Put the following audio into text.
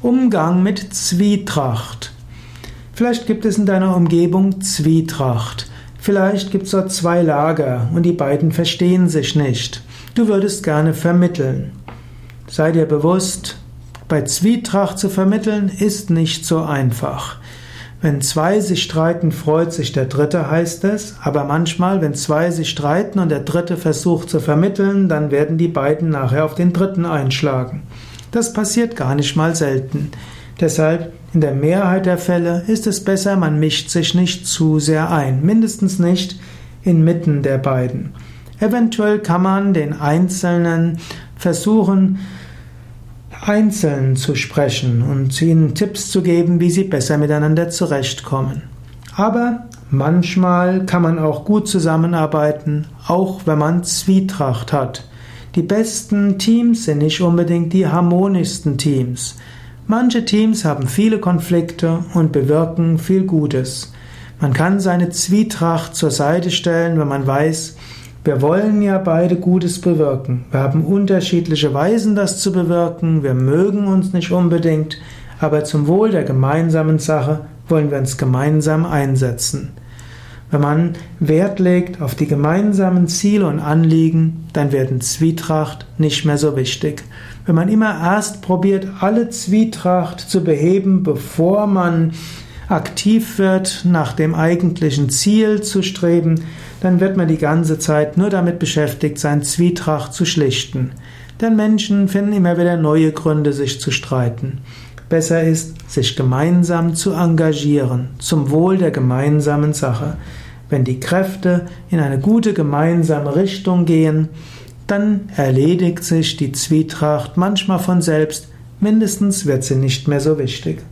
Umgang mit Zwietracht. Vielleicht gibt es in deiner Umgebung Zwietracht. Vielleicht gibt es dort zwei Lager und die beiden verstehen sich nicht. Du würdest gerne vermitteln. Sei dir bewusst, bei Zwietracht zu vermitteln ist nicht so einfach. Wenn zwei sich streiten, freut sich der Dritte, heißt es. Aber manchmal, wenn zwei sich streiten und der Dritte versucht zu vermitteln, dann werden die beiden nachher auf den Dritten einschlagen. Das passiert gar nicht mal selten. Deshalb, in der Mehrheit der Fälle ist es besser, man mischt sich nicht zu sehr ein, mindestens nicht inmitten der beiden. Eventuell kann man den Einzelnen versuchen, einzeln zu sprechen und ihnen Tipps zu geben, wie sie besser miteinander zurechtkommen. Aber manchmal kann man auch gut zusammenarbeiten, auch wenn man Zwietracht hat. Die besten Teams sind nicht unbedingt die harmonischsten Teams. Manche Teams haben viele Konflikte und bewirken viel Gutes. Man kann seine Zwietracht zur Seite stellen, wenn man weiß, wir wollen ja beide Gutes bewirken. Wir haben unterschiedliche Weisen, das zu bewirken. Wir mögen uns nicht unbedingt, aber zum Wohl der gemeinsamen Sache wollen wir uns gemeinsam einsetzen. Wenn man Wert legt auf die gemeinsamen Ziele und Anliegen, dann werden Zwietracht nicht mehr so wichtig. Wenn man immer erst probiert, alle Zwietracht zu beheben, bevor man aktiv wird, nach dem eigentlichen Ziel zu streben, dann wird man die ganze Zeit nur damit beschäftigt sein, Zwietracht zu schlichten. Denn Menschen finden immer wieder neue Gründe, sich zu streiten. Besser ist, sich gemeinsam zu engagieren, zum Wohl der gemeinsamen Sache. Wenn die Kräfte in eine gute gemeinsame Richtung gehen, dann erledigt sich die Zwietracht manchmal von selbst, mindestens wird sie nicht mehr so wichtig.